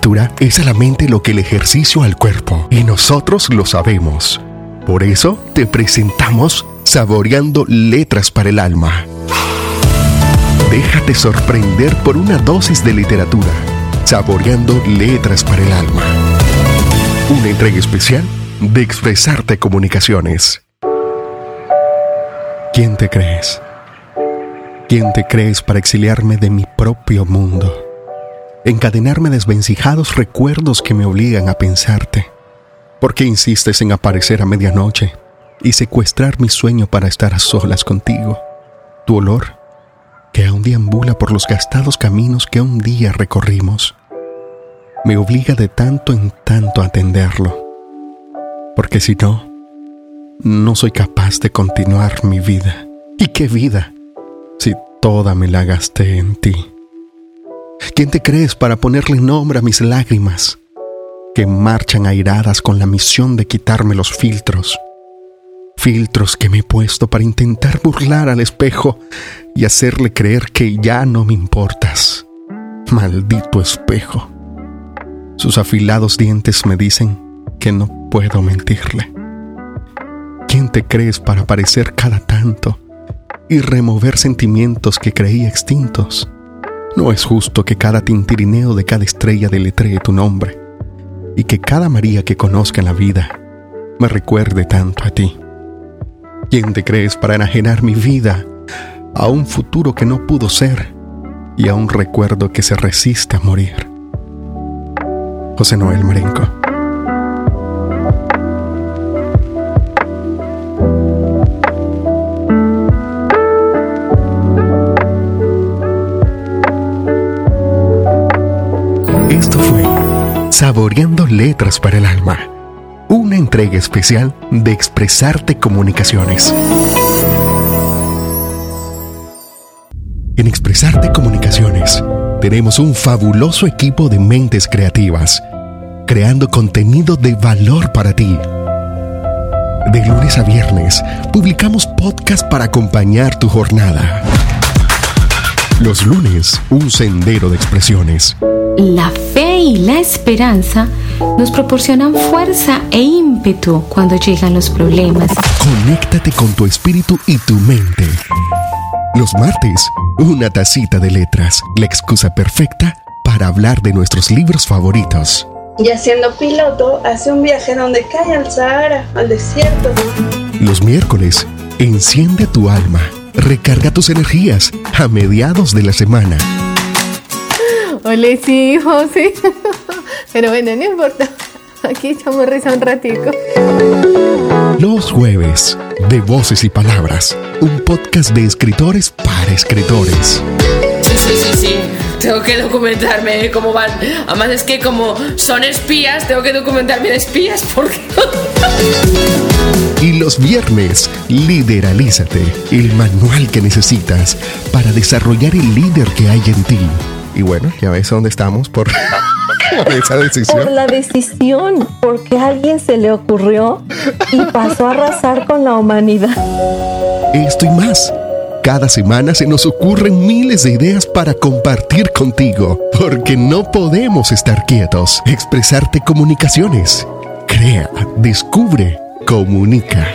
lectura es a la mente lo que el ejercicio al cuerpo, y nosotros lo sabemos. Por eso te presentamos Saboreando Letras para el Alma. Déjate sorprender por una dosis de literatura. Saboreando Letras para el Alma. Una entrega especial de Expresarte Comunicaciones. ¿Quién te crees? ¿Quién te crees para exiliarme de mi propio mundo? Encadenarme desvencijados recuerdos que me obligan a pensarte. ¿Por qué insistes en aparecer a medianoche y secuestrar mi sueño para estar a solas contigo? Tu olor, que aún deambula por los gastados caminos que un día recorrimos, me obliga de tanto en tanto a atenderlo. Porque si no, no soy capaz de continuar mi vida. ¿Y qué vida? si toda me la gasté en ti? ¿Quién te crees para ponerle nombre a mis lágrimas, que marchan airadas con la misión de quitarme los filtros? Filtros que me he puesto para intentar burlar al espejo y hacerle creer que ya no me importas. Maldito espejo. Sus afilados dientes me dicen que no puedo mentirle. ¿Quién te crees para parecer cada tanto y remover sentimientos que creía extintos. No es justo que cada tintirineo de cada estrella deletree tu nombre y que cada María que conozca en la vida me recuerde tanto a ti. ¿Quién te crees para enajenar mi vida a un futuro que no pudo ser y a un recuerdo que se resiste a morir? José Noel Marenco. Saboreando Letras para el Alma. Una entrega especial de Expresarte Comunicaciones. En Expresarte Comunicaciones tenemos un fabuloso equipo de mentes creativas, creando contenido de valor para ti. De lunes a viernes publicamos podcast para acompañar tu jornada. Los lunes, un sendero de expresiones la fe y la esperanza nos proporcionan fuerza e ímpetu cuando llegan los problemas. Conéctate con tu espíritu y tu mente. Los martes, una tacita de letras, la excusa perfecta para hablar de nuestros libros favoritos. Y siendo piloto, hace un viaje donde cae al Sahara, al desierto. Los miércoles, enciende tu alma, recarga tus energías a mediados de la semana Hola, sí, José. Pero bueno, no importa. Aquí echamos risa un ratico. Los jueves, de Voces y Palabras, un podcast de escritores para escritores. Sí, sí, sí, sí. Tengo que documentarme cómo van. Además es que como son espías, tengo que documentarme de espías porque... Y los viernes, Lideralízate, el manual que necesitas para desarrollar el líder que hay en ti. Y bueno, ya ves dónde estamos por esa decisión. Por la decisión, porque a alguien se le ocurrió y pasó a arrasar con la humanidad. Esto y más. Cada semana se nos ocurren miles de ideas para compartir contigo, porque no podemos estar quietos. Expresarte comunicaciones. Crea, descubre, comunica.